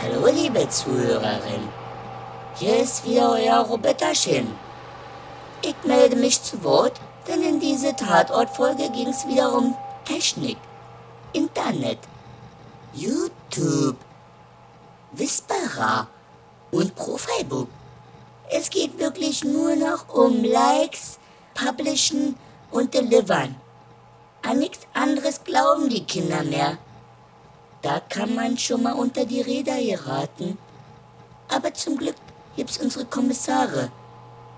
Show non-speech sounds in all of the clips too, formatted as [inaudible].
Hallo, liebe Zuhörerin. Hier ist wieder euer Robertaschen. Ich melde mich zu Wort, denn in dieser Tatortfolge ging es wieder um Technik, Internet, YouTube, Whisperer und Profilebook. Es geht wirklich nur noch um Likes, Publishen und Delivern. An nichts anderes glauben die Kinder mehr. Da kann man schon mal unter die Räder geraten. Aber zum Glück gibt's unsere Kommissare.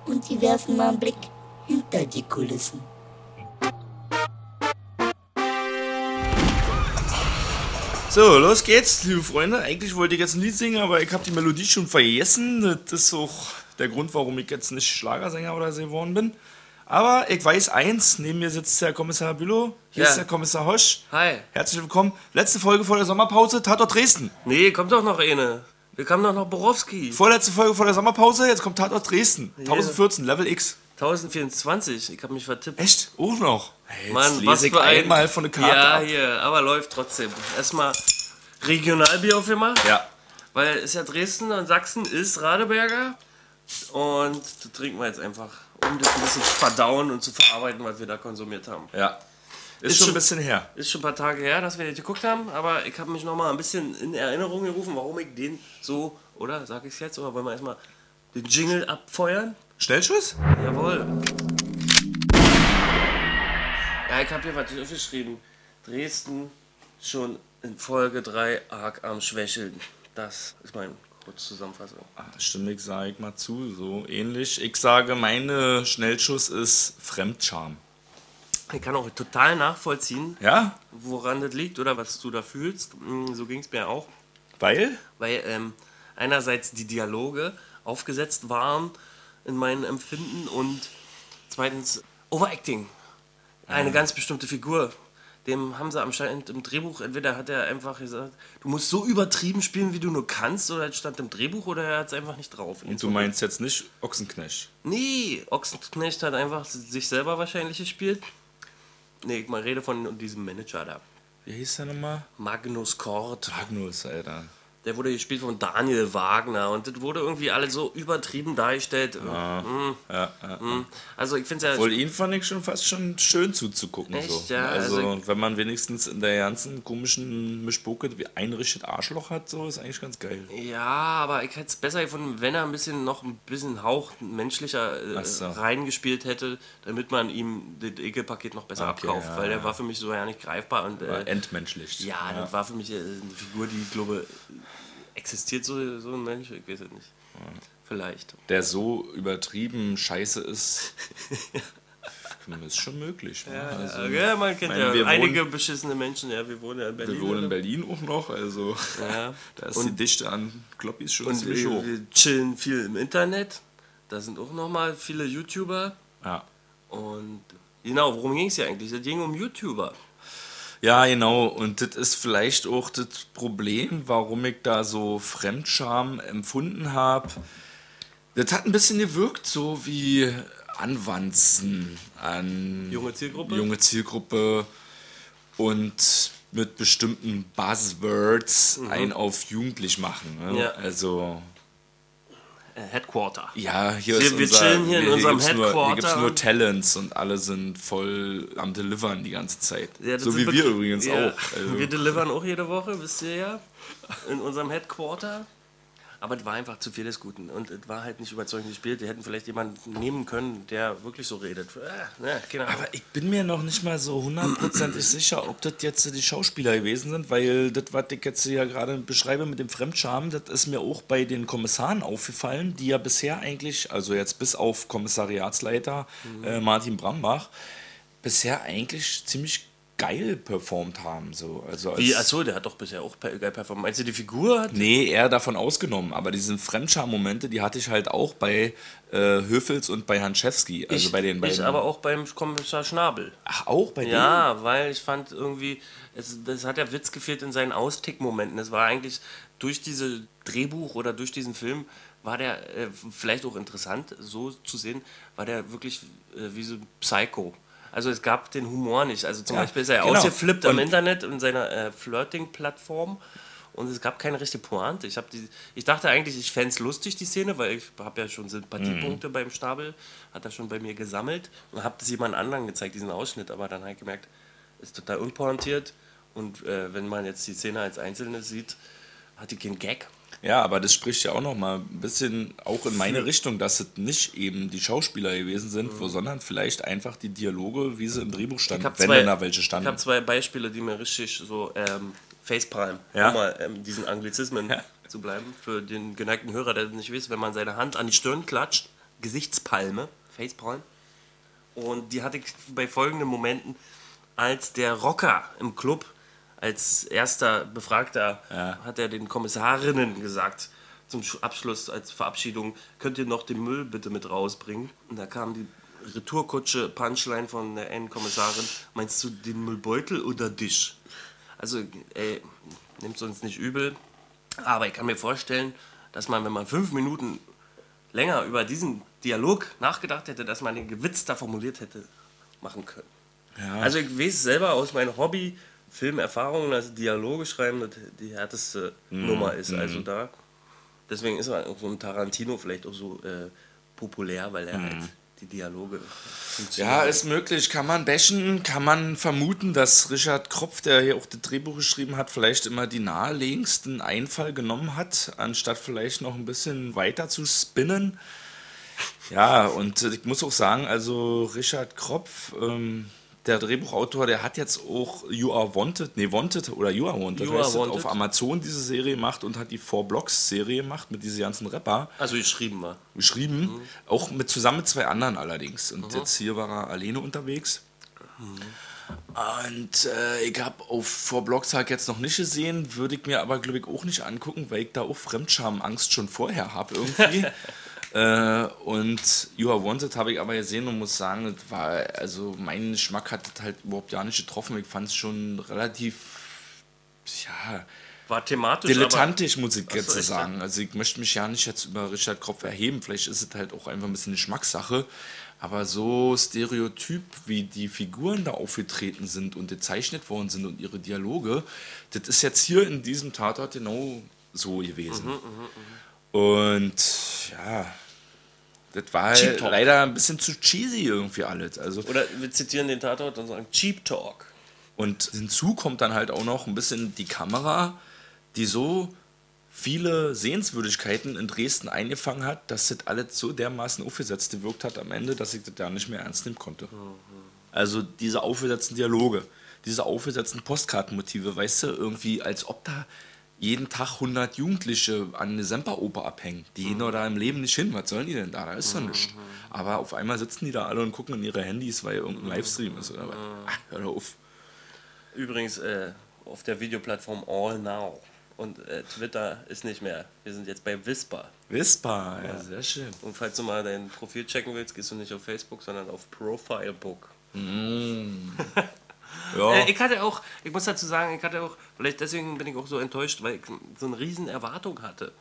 Und die werfen mal einen Blick hinter die Kulissen. So, los geht's, liebe Freunde. Eigentlich wollte ich jetzt ein Lied singen, aber ich habe die Melodie schon vergessen. Das ist auch der Grund, warum ich jetzt nicht Schlagersänger oder so geworden bin. Aber ich weiß eins, neben mir sitzt der Kommissar Bülow, hier Ja. ist der Kommissar Hosch. Hi. Herzlich willkommen. Letzte Folge vor der Sommerpause, Tatort Dresden. Nee, kommt doch noch eine. Wir kamen doch noch Borowski. Vorletzte Folge vor der Sommerpause, jetzt kommt Tatort Dresden. 1014, Level X. 1024. Ich habe mich vertippt. Echt? Auch noch? Hey, Mann, lese was ich für ein... einmal von der Karte Ja, ab. hier, aber läuft trotzdem. Erstmal Regionalbier aufgemacht. Ja. Weil ist ja Dresden und Sachsen ist Radeberger. Und trinken wir jetzt einfach, um das ein bisschen zu verdauen und zu verarbeiten, was wir da konsumiert haben. Ja. Ist, Ist schon ein bisschen her. Ist schon ein paar Tage her, dass wir das geguckt haben, aber ich habe mich noch mal ein bisschen in Erinnerung gerufen, warum ich den so, oder sag ich es jetzt, oder wollen wir erstmal den Jingle abfeuern? Schnellschuss? Jawohl. Ja, ich habe hier was aufgeschrieben. Dresden schon in Folge 3 arg am Schwächeln. Das ist meine kurze Zusammenfassung. Ah, stimmt, ich sage mal zu, so ähnlich. Ich sage, meine Schnellschuss ist Fremdscham. Ich kann auch total nachvollziehen, Ja? woran das liegt oder was du da fühlst. Mm, So ging es mir auch. Weil? weil ähm, einerseits die Dialoge aufgesetzt waren in meinem Empfinden und zweitens Overacting. Eine ganz bestimmte Figur. Dem haben sie anscheinend im Drehbuch, entweder hat er einfach gesagt, du musst so übertrieben spielen, wie du nur kannst, oder es stand im Drehbuch, oder er hat es einfach nicht drauf. Und du meinst jetzt nicht Ochsenknecht? Nee, Ochsenknecht hat einfach sich selber wahrscheinlich gespielt. Nee, ich mal rede von diesem Manager da. Wie hieß der nochmal? Magnus Kort. Magnus, Alter. Der wurde gespielt von Daniel Wagner und das wurde irgendwie alles so übertrieben dargestellt. Mm, Ja, ja. mm. Also ich finde es ja. Wohl ihn fand ich schon fast schon schön zuzugucken. Echt, so. ja, Also, also- wenn man wenigstens in der ganzen komischen Mischpoke wie ein richtiges Arschloch hat, so ist eigentlich ganz geil. Ja, aber ich hätte es besser gefunden, wenn er ein bisschen noch ein bisschen Hauch menschlicher äh, so. reingespielt hätte, damit man ihm das Ekelpaket noch besser Okay, abkauft. weil der war für mich so ja nicht greifbar und äh, entmenschlicht. ja, das war für mich äh, eine Figur, die ich glaube, existiert so, so ein Mensch, ich weiß es nicht. Vielleicht. Der so übertrieben scheiße ist, [laughs] ist schon möglich. ne? also, ja, man kennt meine, ja einige beschissene Menschen, ja, wir wohnen ja in Berlin. wir wohnen in? Berlin auch noch, also Ja. [laughs] da ist Und- die Dichte an Kloppis schon Und ziemlich wir, hoch. wir chillen viel im Internet. Da sind auch nochmal viele YouTuber. Ja. Und genau, worum ging es ja eigentlich? Es ging um YouTuber. Ja, genau. Und das ist vielleicht auch das Problem, warum ich da so Fremdscham empfunden habe. Das hat ein bisschen gewirkt, so wie Anwanzen an Junge Zielgruppe? junge Zielgruppe und mit bestimmten Buzzwords ein auf jugendlich machen. Ne? Mhm. Ja. Also, Headquarter. ja, hier Wir- ist wir unser, chillen hier in unserem gibt's Nur, hier Headquarter. gibt es nur Talents und alle sind voll am Delivern die ganze Zeit. Ja, so wie wir übrigens ja, auch. Also. Wir delivern auch jede Woche, wisst ihr ja. In unserem Headquarter. Aber es war einfach zu viel des Guten. Und es war halt nicht überzeugend gespielt. Die hätten vielleicht jemanden nehmen können, der wirklich so redet. Äh, ne, keine Ahnung. Aber ich bin mir noch nicht mal so hundertprozentig sicher, ob das jetzt die Schauspieler gewesen sind, weil das, was ich jetzt ja gerade beschreibe mit dem Fremdscham, das ist mir auch bei den Kommissaren aufgefallen, die ja bisher eigentlich, also jetzt bis auf Kommissariatsleiter äh, Martin Brambach, bisher eigentlich ziemlich geil performt haben. So. Also als, Wie, achso, der hat doch bisher auch geil performt. Meinst du, die Figur hat. Nee, eher davon ausgenommen. Aber diese Fremdscham-Momente, die hatte ich halt auch bei äh, Höfels und bei Hanschewski. Also ich, bei den beiden. ich aber auch beim Kommissar Schnabel. Ach, auch bei denen? Ja, weil ich fand irgendwie, es, das hat der Witz gefehlt in seinen Austick-Momenten. Es war eigentlich durch diese Drehbuch oder durch diesen Film war der äh, vielleicht auch interessant, so zu sehen, war der wirklich äh, wie so ein Psycho. Also es gab den Humor nicht. Also zum Ja, Beispiel ist er genau. ausgeflippt am Und- Internet in seiner äh, Flirting-Plattform und es gab keine richtige Pointe. Ich, die, ich dachte eigentlich, ich fände es lustig, die Szene, weil ich habe ja schon Sympathiepunkte Mhm. beim Stabel, hat er schon bei mir gesammelt und habe das jemand anderen gezeigt, diesen Ausschnitt, aber dann habe ich gemerkt, ist total unpointiert und äh, wenn man jetzt die Szene als Einzelne sieht, hat die keinen Gag. Ja, aber das spricht ja auch noch mal ein bisschen auch in meine Richtung, dass es nicht eben die Schauspieler gewesen sind, wo, sondern vielleicht einfach die Dialoge, wie sie im Drehbuch Ich standen, habe wenn zwei, denn da welche ich standen. hab zwei Beispiele, die mir richtig so ähm, Facepalm, Ja. um mal ähm, diesen Anglizismen Ja. zu bleiben, für den geneigten Hörer, der nicht weiß, wenn man seine Hand an die Stirn klatscht, Gesichtspalme, Facepalm. Und die hatte ich bei folgenden Momenten, als der Rocker im Club als erster Befragter Ja. hat er den Kommissarinnen gesagt, zum Sch- Abschluss als Verabschiedung, könnt ihr noch den Müll bitte mit rausbringen? Und da kam die Retourkutsche Punchline von der einen Kommissarin, meinst du den Müllbeutel oder dich? Also, ey, nimmt uns nicht übel, aber ich kann mir vorstellen, dass man, wenn man fünf Minuten länger über diesen Dialog nachgedacht hätte, dass man den gewitzter formuliert hätte machen können. Also ich weiß selber aus meinem Hobby, Filmerfahrungen, dass Dialoge schreiben das die härteste Mhm. Nummer ist. Also da, deswegen ist er auch so ein Tarantino vielleicht auch so äh, populär, weil er halt die Dialoge. Mhm. Ja, ist möglich. Kann man bashen, kann man vermuten, dass Richard Kropf, der hier auch das Drehbuch geschrieben hat, vielleicht immer die naheliegendsten Einfall genommen hat, anstatt vielleicht noch ein bisschen weiter zu spinnen. Ja, und ich muss auch sagen, also Richard Kropf, ähm, der Drehbuchautor, der hat jetzt auch You Are Wanted, nee, Wanted oder You Are Wanted, You Are heißt Wanted. auf Amazon diese Serie gemacht und hat die Four Blocks Serie gemacht mit diesen ganzen Rapper Also geschrieben war. geschrieben, auch mit zusammen mit zwei anderen allerdings. Und jetzt hier war er alleine unterwegs. Und äh, ich habe auf Four Blocks halt jetzt noch nicht gesehen, würde ich mir aber glaube ich auch nicht angucken, weil ich da auch Fremdscham-Angst schon vorher habe irgendwie. [laughs] äh, und You Are Wanted habe ich aber gesehen und muss sagen, das war, also mein Geschmack hat das halt überhaupt ja nicht getroffen. Ich fand es schon relativ, ja, War thematisch. dilettantisch, muss ich so, jetzt echt, sagen. Also ich möchte mich ja nicht jetzt über Richard Kropf erheben. Vielleicht ist es halt auch einfach ein bisschen eine Geschmackssache. Aber so stereotyp, wie die Figuren da aufgetreten sind und gezeichnet worden sind und ihre Dialoge, das ist jetzt hier in diesem Tatort genau so gewesen. Mhm, Und ja, das war Cheap halt Talk. leider ein bisschen zu cheesy irgendwie alles. Also oder wir zitieren den Tatort und sagen Cheap Talk. und hinzu kommt dann halt auch noch ein bisschen die Kamera, die so viele Sehenswürdigkeiten in Dresden eingefangen hat, dass das alles so dermaßen aufgesetzt gewirkt hat am Ende, dass ich das ja nicht mehr ernst nehmen konnte. Also diese aufgesetzten Dialoge, diese aufgesetzten Postkartenmotive, weißt du, irgendwie als ob da jeden Tag 100 Jugendliche an eine Semperoper abhängen. Die gehen doch da im Leben nicht hin. Was sollen die denn da? Da ist doch nichts. Aber auf einmal sitzen die da alle und gucken in ihre Handys, weil irgendein Livestream ist oder was. Ach, hör doch auf. Übrigens äh, auf der Videoplattform All Now. Und äh, Twitter ist nicht mehr. Wir sind jetzt bei Whisper. Wispa, ja, sehr schön. Und falls du mal dein Profil checken willst, gehst du nicht auf Facebook, sondern auf Profilebook. [laughs] Ja, Äh, ich hatte auch, ich muss dazu sagen, ich hatte auch, vielleicht deswegen bin ich auch so enttäuscht, weil ich so eine riesen Erwartung hatte.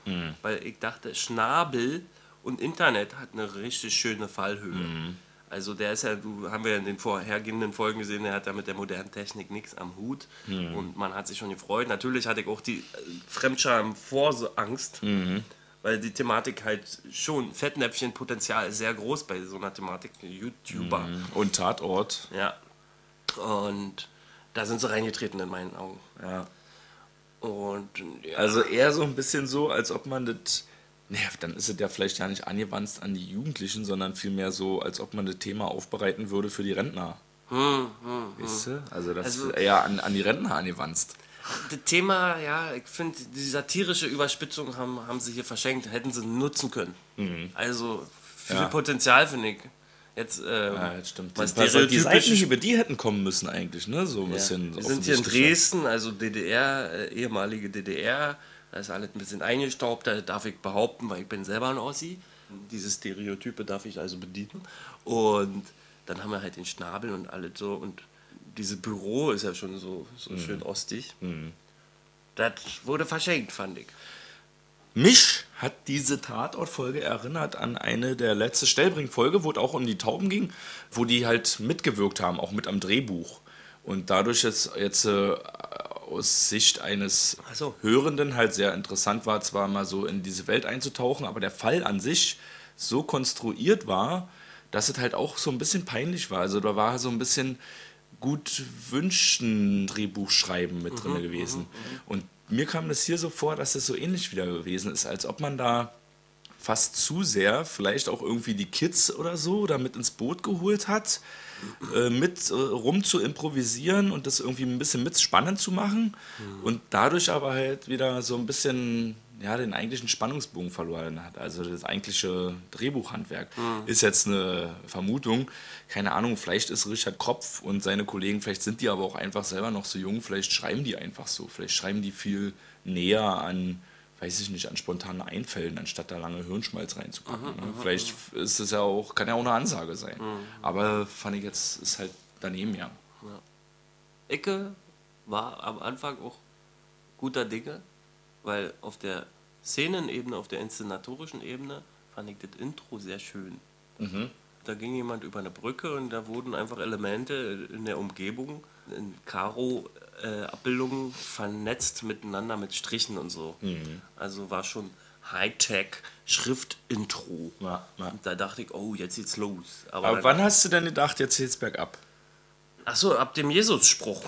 Weil ich dachte, Schnabel und Internet hat eine richtig schöne Fallhöhe. Also der ist ja, du haben wir in den vorhergehenden Folgen gesehen, der hat ja mit der modernen Technik nichts am Hut und man hat sich schon gefreut. Natürlich hatte ich auch die äh, Fremdscham vor so Angst, weil die Thematik halt schon Fettnäpfchen-Potenzial ist sehr groß bei so einer Thematik. YouTuber. und Tatort. Ja. Und da sind sie reingetreten in meinen Augen. Ja. Und ja, Also eher so ein bisschen so, als ob man das. Naja, dann ist es ja vielleicht ja nicht angewandt an die Jugendlichen, sondern vielmehr so, als ob man das Thema aufbereiten würde für die Rentner. weißt du? Also das Also- ist eher an, an die Rentner angewandt. das Thema, ja, ich finde, die satirische Überspitzung haben, haben sie hier verschenkt, hätten sie nutzen können. Also viel Ja. Potenzial, finde ich. Jetzt, ähm, Ja, das stimmt. was die eigentlich über die hätten kommen müssen eigentlich, ne? So ein Ja. bisschen. Wir sind hier in. Dresden, also DDR, äh, ehemalige DDR. Da ist alles ein bisschen eingestaubt, da darf ich behaupten, weil ich bin selber ein Ossi. Diese Stereotype darf ich also bedienen. Und dann haben wir halt den Schnabel und alles so. Und dieses Büro ist ja schon so, so schön ostig. Das wurde verschenkt, fand ich. Mich hat diese Tatortfolge erinnert an eine der letzte Stellbring-Folge, wo es auch um die Tauben ging, wo die halt mitgewirkt haben, auch mit am Drehbuch. Und dadurch jetzt, jetzt äh, aus Sicht eines so. Hörenden halt sehr interessant war, zwar mal so in diese Welt einzutauchen, aber der Fall an sich so konstruiert war, dass es halt auch so ein bisschen peinlich war. Also da war so ein bisschen gut wünschen Drehbuchschreiben mit drin gewesen. Und mir kam das hier so vor, dass es so ähnlich wieder gewesen ist, als ob man da fast zu sehr vielleicht auch irgendwie die Kids oder so da mit ins Boot geholt hat, äh, mit äh, rum zu improvisieren und das irgendwie ein bisschen mit spannend zu machen und dadurch aber halt wieder so ein bisschen ja, den eigentlichen Spannungsbogen verloren hat. Also das eigentliche Drehbuchhandwerk ist jetzt eine Vermutung. Keine Ahnung, vielleicht ist Richard Kropf und seine Kollegen, vielleicht sind die aber auch einfach selber noch so jung, vielleicht schreiben die einfach so, vielleicht schreiben die viel näher an weiß ich nicht, an spontanen Einfällen, anstatt da lange Hirnschmalz reinzupacken. ne? Vielleicht ist es ja auch, kann ja auch eine Ansage sein. Aber fand ich jetzt, ist halt daneben ja. Ecke war am Anfang auch guter Dinge, weil auf der Szenenebene, auf der inszenatorischen Ebene fand ich das Intro sehr schön. Da ging jemand über eine Brücke und da wurden einfach Elemente in der Umgebung in Karo-Abbildungen vernetzt miteinander mit Strichen und so. Also war schon Hightech Schrift-Intro. Ja, ja. Da dachte ich, oh, jetzt geht's los. Aber dann- wann hast du denn gedacht, jetzt geht's bergab? Ach so, ab dem Jesus-Spruch.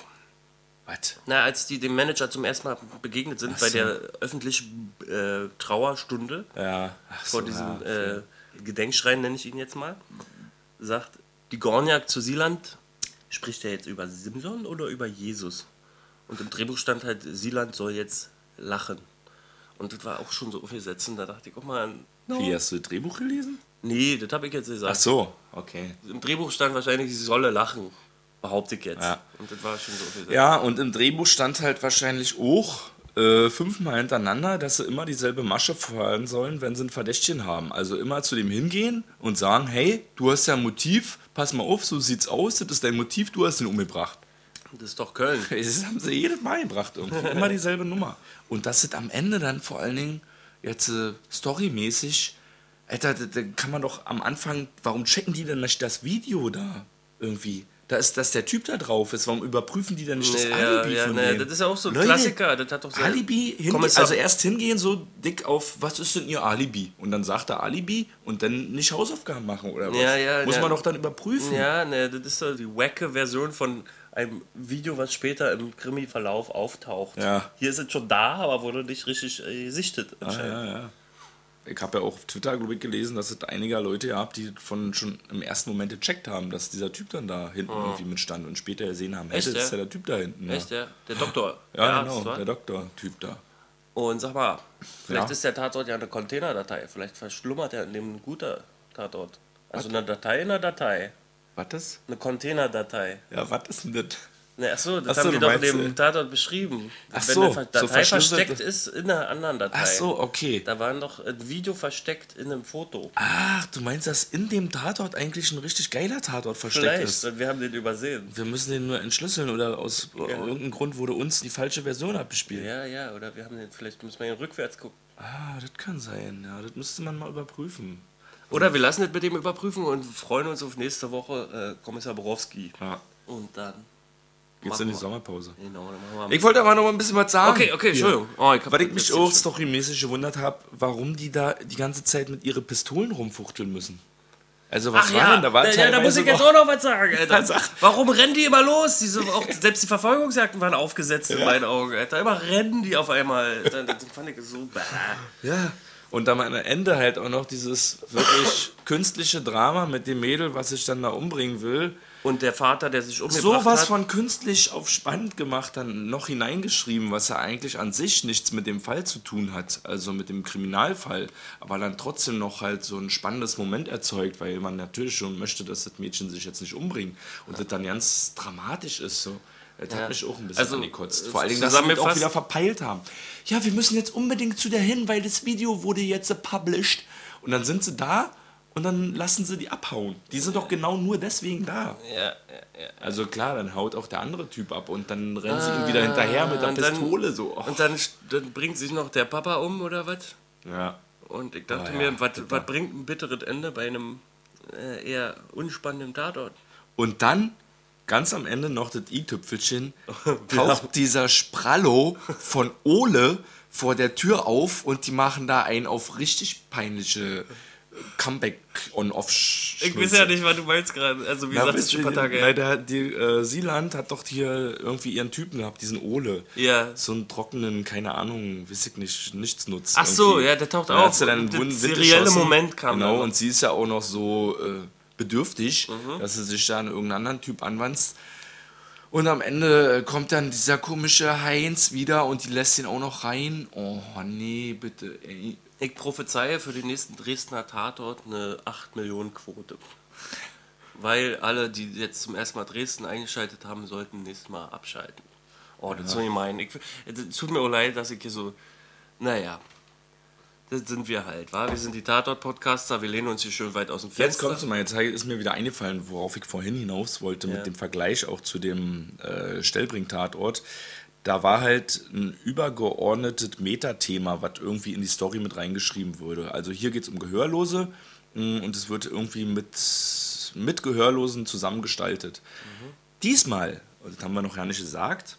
Was? Na, als die dem Manager zum ersten Mal begegnet sind bei so. der öffentlichen äh, Trauerstunde Ja, ach vor so, diesem ja. äh, Gedenkschrein, nenne ich ihn jetzt mal, sagt die Gorniak zu Sieland, spricht er jetzt über Simson oder über Jesus? Und im Drehbuch stand halt, Sieland soll jetzt lachen. Und das war auch schon so aufgesetzt. Und da dachte ich, guck mal, no. Wie hast du das Drehbuch gelesen? nee, das habe ich jetzt gesagt. Ach so, okay. Im Drehbuch stand wahrscheinlich, sie solle lachen, behaupte ich jetzt. Ja. Und das war schon so aufgesetzt. Ja, und im Drehbuch stand halt wahrscheinlich auch äh, fünfmal hintereinander, dass sie immer dieselbe Masche fahren sollen, wenn sie ein Verdächtchen haben. Also immer zu dem hingehen und sagen, hey, du hast ja ein Motiv, pass mal auf, so sieht's aus, das ist dein Motiv, du hast ihn umgebracht. Das ist doch Köln. [laughs] Das haben sie jedes Mal gebracht irgendwie. Immer dieselbe Nummer. Und das ist am Ende dann vor allen Dingen jetzt äh, storymäßig, Alter, da, da kann man doch am Anfang, warum checken die denn nicht das Video da irgendwie? Da ist, dass der Typ da drauf ist, warum überprüfen die denn nicht das Nee, ja, Alibi ja, von nee, dem? das ist ja auch so ein Leute, Klassiker. Das hat doch so Alibi, hingehen, also erst hingehen so dick auf, was ist denn ihr Alibi? Und dann sagt er Alibi und dann nicht Hausaufgaben machen oder was? Ja, ja, Muss ja. man doch dann überprüfen. Ja, ne, das ist so die wacke Version von einem Video, was später im Krimi-Verlauf auftaucht. Ja. Hier ist es schon da, aber wurde nicht richtig äh, gesichtet. Ah, anscheinend. ja, ja. Ich habe ja auch auf Twitter, glaube ich, gelesen, dass es einige Leute gab, die von schon im ersten Moment gecheckt haben, dass dieser Typ dann da hinten irgendwie mitstand und später gesehen haben, hey, das ist ja? ja der Typ da hinten. Ja, Echt, der, der Doktor. [laughs] ja Arzt, genau, wa? der Doktor-Typ da. Und sag mal, vielleicht Ja. ist der Tatort ja eine Containerdatei. Vielleicht verschlummert er in dem ein guter Tatort. Also eine Datei in einer Datei. Was das? Eine Containerdatei. Ja, was ist denn das? Ne, achso, das Ach so, haben die du doch in dem äh, Tatort beschrieben. Ach Wenn so, eine so Datei verschlüsselte- versteckt ist in einer anderen Datei. Ach so, okay. Da war noch ein Video versteckt in einem Foto. Ach, du meinst, dass in dem Tatort eigentlich ein richtig geiler Tatort versteckt Vielleicht, ist? und wir haben den übersehen. Wir müssen den nur entschlüsseln oder aus irgendeinem Grund wurde uns die falsche Version abgespielt. Ja, ja, oder wir haben den, vielleicht müssen wir ihn rückwärts gucken. Ah, das kann sein. Ja, das müsste man mal überprüfen. Oder wir lassen es mit dem überprüfen und freuen uns auf nächste Woche äh, Kommissar Borowski. Ja. Und dann. Geht's in die Sommerpause. Genau, dann machen wir Ich wollte aber noch mal ein bisschen was sagen. Okay, okay, Entschuldigung. Oh, ich hab Weil ich mich auch storymäßig gewundert habe, warum die da die ganze Zeit mit ihren Pistolen rumfuchteln müssen. Also was Ach war ja, denn? Da war ja, da muss ich jetzt auch noch was sagen, Alter. [laughs] Warum rennen die immer los? Diese, auch, selbst die Verfolgungsjagden waren aufgesetzt in meinen Augen, Alter. Immer rennen die auf einmal. Das, das fand ich so. Bäh. Ja. Und dann am Ende halt auch noch dieses wirklich [laughs] künstliche Drama mit dem Mädel, was sich dann da umbringen will. Und der Vater, der sich umgebracht So was hat. von künstlich auf spannend gemacht, dann noch hineingeschrieben, was ja eigentlich an sich nichts mit dem Fall zu tun hat, also mit dem Kriminalfall, aber dann trotzdem noch halt so ein spannendes Moment erzeugt, weil man natürlich schon möchte, dass das Mädchen sich jetzt nicht umbringt und das dann ganz dramatisch ist so. Das Ja. hat mich auch ein bisschen Also, angekotzt. äh, Vor allen Dingen, dass das auch wieder verpeilt haben. Ja, wir müssen jetzt unbedingt zu der hin, weil das Video wurde jetzt published. Und dann sind sie da und dann lassen sie die abhauen. Die sind doch genau nur deswegen da. Ja, ja, ja. Also klar, dann haut auch der andere Typ ab und dann rennen sie ihm wieder hinterher mit der Ah, und dann- Pistole so. Oh. Und dann, dann bringt sich noch der Papa um oder was? Ja. Und ich dachte Ah, ja, mir, was bringt ein bitteres Ende bei einem äh, eher unspannenden Tatort? Und dann ganz am Ende noch das i-Tüpfelchen, [laughs] taucht dieser Sprallo von Ole vor der Tür auf und die machen da einen auf richtig peinliche Comeback on off Ich weiß ja nicht, was du meinst gerade. Also wie Na, gesagt, das ist ein paar Tage nein, der, die, äh, Sieland hat doch hier irgendwie ihren Typen gehabt, diesen Ole. Ja. So einen trockenen, keine Ahnung, weiß ich nicht, nichts nutzt. Ach so, irgendwie. ja, der taucht auf hat sie dann Wind serielle. Moment kam Genau, dann und sie ist ja auch noch so äh, bedürftig, Mhm. dass sie sich da an irgendeinen anderen Typ anwandt. Und am Ende kommt dann dieser komische Heinz wieder und die lässt ihn auch noch rein. Oh, nee, bitte, ey. Ich prophezeie für den nächsten Dresdner Tatort eine 8 Millionen Quote. Weil alle, die jetzt zum ersten Mal Dresden eingeschaltet haben, sollten nächstes Mal abschalten. Oh, das ist so gemein. Ich, es tut mir auch leid, dass ich hier so. Naja. Das sind wir halt, wa? Wir sind die Tatort-Podcaster, wir lehnen uns hier schön weit aus dem Fenster. Jetzt kommst du mal, jetzt ist mir wieder eingefallen, worauf ich vorhin hinaus wollte, Ja. mit dem Vergleich auch zu dem äh, Stellbring-Tatort. Da war halt ein übergeordnetes Metathema, was irgendwie in die Story mit reingeschrieben wurde. Also hier geht es um Gehörlose mh, und es wird irgendwie mit, mit Gehörlosen zusammengestaltet. Diesmal, und das haben wir noch gar nicht gesagt,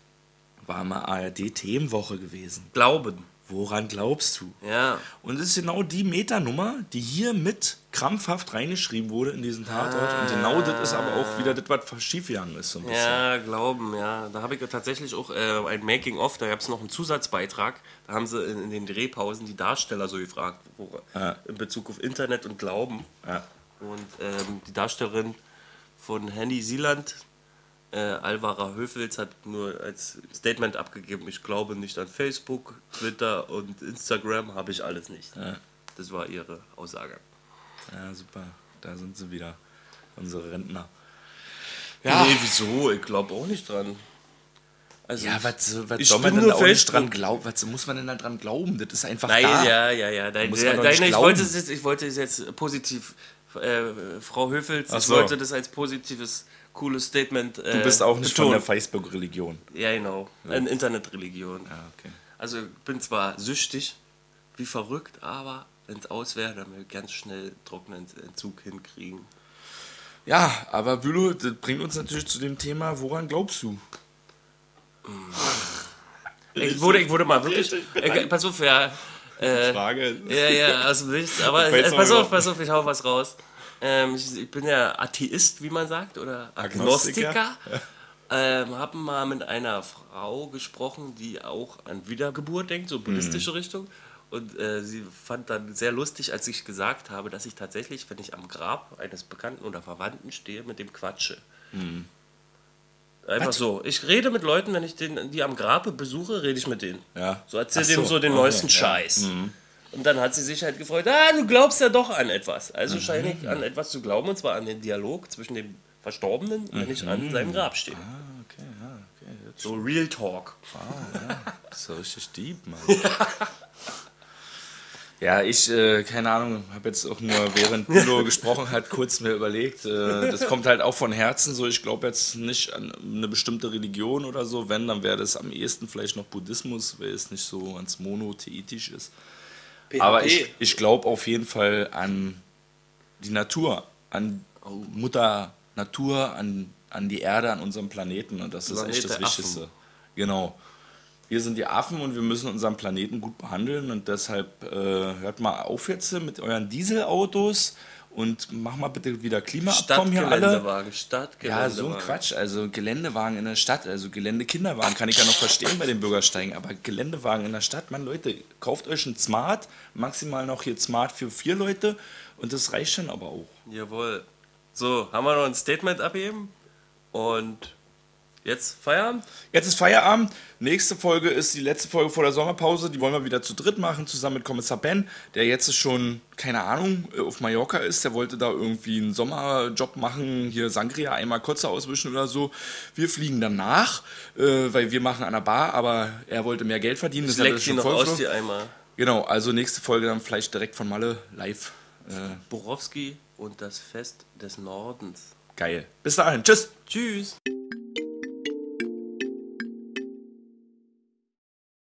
war mal ARD-Themenwoche gewesen. Glauben. Woran glaubst du? Ja. Und es ist genau die Metanummer, die hier mit krampfhaft reingeschrieben wurde in diesen Tatort. Und genau das ist aber auch wieder das, was schiefgegangen ist. So ein bisschen. Ja, glauben, ja. Da habe ich ja tatsächlich auch äh, ein Making-of, da gab es noch einen Zusatzbeitrag. Da haben sie in, in den Drehpausen die Darsteller so gefragt, wo, Ja. in Bezug auf Internet und Glauben. Ja. Und ähm, die Darstellerin von Henny Sieland, äh, Alvara Höfels, hat nur als Statement abgegeben, ich glaube nicht an Facebook, Twitter und Instagram, habe ich alles nicht. Ja. Das war ihre Aussage. ja, super. Da sind sie wieder. Unsere Rentner. Ja. Nee, wieso? Ich glaube auch nicht dran. Also, Ja, was, soll man bin denn nur da auch nicht dran glauben? Was muss man denn da dran glauben? Das ist einfach Nein, da. ja, ja, ja. Nein, Muss der, man doch nein, nicht ich, glauben. wollte es jetzt, ich wollte es jetzt positiv, äh, Frau Höfels, Ach ich so. wollte das als positives, cooles Statement. Äh, Du bist auch nicht von betonen. der Facebook-Religion. Ja, genau. Eine Internetreligion. Ja, okay. Also ich bin zwar süchtig, wie verrückt, aber wenn es aus wäre, dann würde ich ganz schnell trockenen Entzug hinkriegen. Ja, aber Bülow, das bringt uns natürlich zu dem Thema, woran glaubst du? Ich wurde, ich wurde mal wirklich. Äh, pass auf, ja. Äh, Frage. Ja, ja, aus dem Nichts. Aber äh, pass auf, pass auf, ich hau was raus. Ähm, ich, ich bin ja Atheist, wie man sagt, oder Agnostiker. Agnostiker. Ähm, haben mal mit einer Frau gesprochen, die auch an Wiedergeburt denkt, so buddhistische Mhm. Richtung. Und äh, sie fand dann sehr lustig, als ich gesagt habe, dass ich tatsächlich, wenn ich am Grab eines Bekannten oder Verwandten stehe, mit dem quatsche. Mhm. Einfach so. Ich rede mit Leuten, wenn ich den, die am Grab besuche, rede ich mit denen. Ja. So erzähl Ach dem so, so den okay, neuesten ja. Mhm. Und dann hat sie sich halt gefreut, ah, du glaubst ja doch an etwas. Also scheine ich an etwas zu glauben, und zwar an den Dialog zwischen dem Verstorbenen, wenn ich an seinem Grab stehe. Ah, okay, ja, okay. Jetzt So Real Talk. Das ist ja richtig deep, Mann. [laughs] Ja, ich, äh, keine Ahnung, habe jetzt auch nur während Bülow [laughs] gesprochen hat, kurz mir überlegt. Äh, das kommt halt auch von Herzen so. Ich glaube jetzt nicht an eine bestimmte Religion oder so. Wenn, dann wäre das am ehesten vielleicht noch Buddhismus, weil es nicht so ganz monotheitisch ist. Aber ich, ich glaube auf jeden Fall an die Natur, an Mutter Natur, an, an die Erde, an unserem Planeten. Und das ist Planet echt das der Affen. Wichtigste. Genau. Wir sind die Affen und wir müssen unseren Planeten gut behandeln und deshalb äh, hört mal auf jetzt mit euren Dieselautos und mach mal bitte wieder Klimaabkommen hier alle. Stadtgeländewagen, Ja, so ein Quatsch. Also Geländewagen in der Stadt, also Geländekinderwagen kann ich ja noch verstehen bei den Bürgersteigen, aber Geländewagen in der Stadt, Mann, Leute, kauft euch ein Smart, maximal noch hier Smart für vier Leute und das reicht dann aber auch. Jawohl. So, haben wir noch ein Statement abgeben? Und jetzt Feierabend? Jetzt ist Feierabend. Nächste Folge ist die letzte Folge vor der Sommerpause. Die wollen wir wieder zu dritt machen, zusammen mit Kommissar Ben, der jetzt schon, keine Ahnung, auf Mallorca ist. Der wollte da irgendwie einen Sommerjob machen, hier Sangria einmal Kotze auswischen oder so. Wir fliegen danach, äh, weil wir machen an der Bar, aber er wollte mehr Geld verdienen. Ich Das hat leck die schon noch voll aus, die Eimer. Genau, also nächste Folge dann vielleicht direkt von Malle live. Äh, Borowski und das Fest des Nordens. geil. Bis dahin. Tschüss. Tschüss.